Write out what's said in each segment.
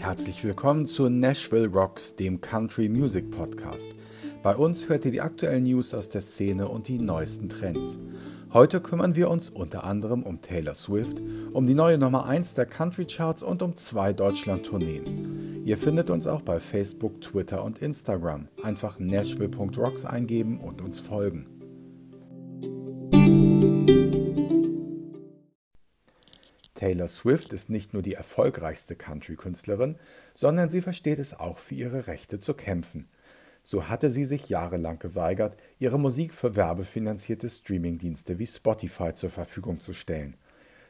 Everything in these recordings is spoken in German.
Herzlich willkommen zu Nashville Rocks, dem Country Music Podcast. Bei uns hört ihr die aktuellen News aus der Szene und die neuesten Trends. Heute kümmern wir uns unter anderem um Taylor Swift, um die neue Nummer 1 der Country Charts und um zwei Deutschland-Tourneen. Ihr findet uns auch bei Facebook, Twitter und Instagram. Einfach nashville.rocks eingeben und uns folgen. Taylor Swift ist nicht nur die erfolgreichste Country-Künstlerin, sondern sie versteht es auch für ihre Rechte zu kämpfen. So hatte sie sich jahrelang geweigert, ihre Musik für werbefinanzierte Streamingdienste wie Spotify zur Verfügung zu stellen.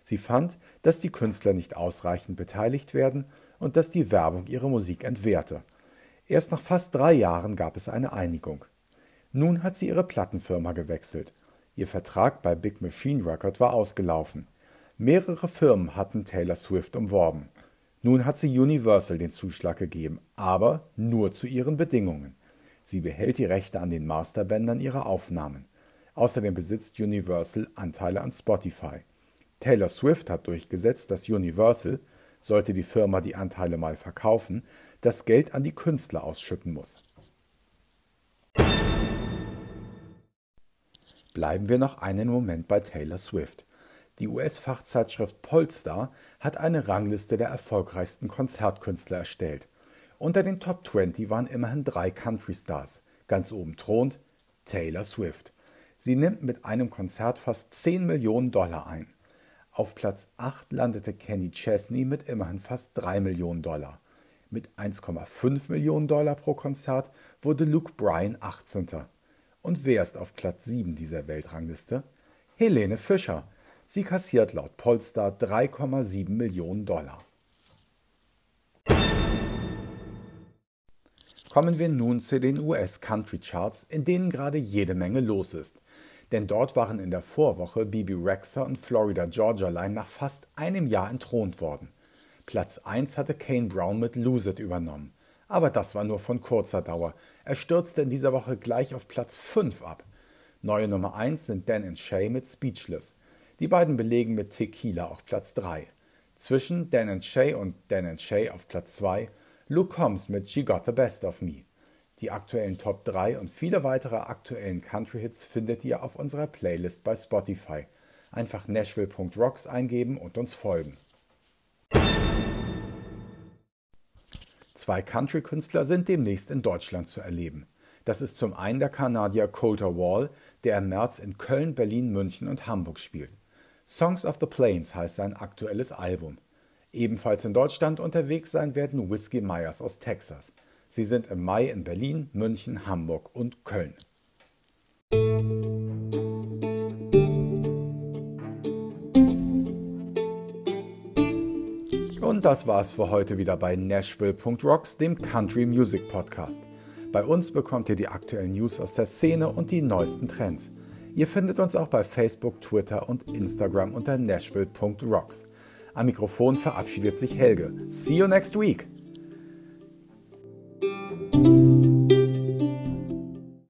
Sie fand, dass die Künstler nicht ausreichend beteiligt werden und dass die Werbung ihre Musik entwehrte. Erst nach fast drei Jahren gab es eine Einigung. Nun hat sie ihre Plattenfirma gewechselt. Ihr Vertrag bei Big Machine Record war ausgelaufen. Mehrere Firmen hatten Taylor Swift umworben. Nun hat sie Universal den Zuschlag gegeben, aber nur zu ihren Bedingungen. Sie behält die Rechte an den Masterbändern ihrer Aufnahmen. Außerdem besitzt Universal Anteile an Spotify. Taylor Swift hat durchgesetzt, dass Universal, sollte die Firma die Anteile mal verkaufen, das Geld an die Künstler ausschütten muss. Bleiben wir noch einen Moment bei Taylor Swift. Die US-Fachzeitschrift Polestar hat eine Rangliste der erfolgreichsten Konzertkünstler erstellt. Unter den Top 20 waren immerhin drei Country-Stars. Ganz oben thront Taylor Swift. Sie nimmt mit einem Konzert fast 10 Millionen Dollar ein. Auf Platz 8 landete Kenny Chesney mit immerhin fast 3 Millionen Dollar. Mit 1,5 Millionen Dollar pro Konzert wurde Luke Bryan 18. Und wer ist auf Platz 7 dieser Weltrangliste? Helene Fischer Sie kassiert laut Polestar 3,7 Millionen Dollar. Kommen wir nun zu den US Country Charts, in denen gerade jede Menge los ist. Denn dort waren in der Vorwoche Bibi Rexha und Florida Georgia Line nach fast einem Jahr entthront worden. Platz 1 hatte Kane Brown mit Lose It übernommen. Aber das war nur von kurzer Dauer. Er stürzte in dieser Woche gleich auf Platz 5 ab. Neue Nummer 1 sind Dan Shay mit Speechless. Die beiden belegen mit Tequila auf Platz 3. Zwischen Dan Shay und Dan Shay auf Platz 2 Luke Combs mit She Got the Best of Me. Die aktuellen Top 3 und viele weitere aktuellen Country-Hits findet ihr auf unserer Playlist bei Spotify. Einfach nashville.rocks eingeben und uns folgen. Zwei Country-Künstler sind demnächst in Deutschland zu erleben. Das ist zum einen der Kanadier Coulter Wall, der im März in Köln, Berlin, München und Hamburg spielt. Songs of the Plains heißt sein aktuelles Album. Ebenfalls in Deutschland unterwegs sein werden Whiskey Myers aus Texas. Sie sind im Mai in Berlin, München, Hamburg und Köln. Und das war's für heute wieder bei Nashville.rocks, dem Country Music Podcast. Bei uns bekommt ihr die aktuellen News aus der Szene und die neuesten Trends. Ihr findet uns auch bei Facebook, Twitter und Instagram unter nashville.rocks. Am Mikrofon verabschiedet sich Helge. See you next week!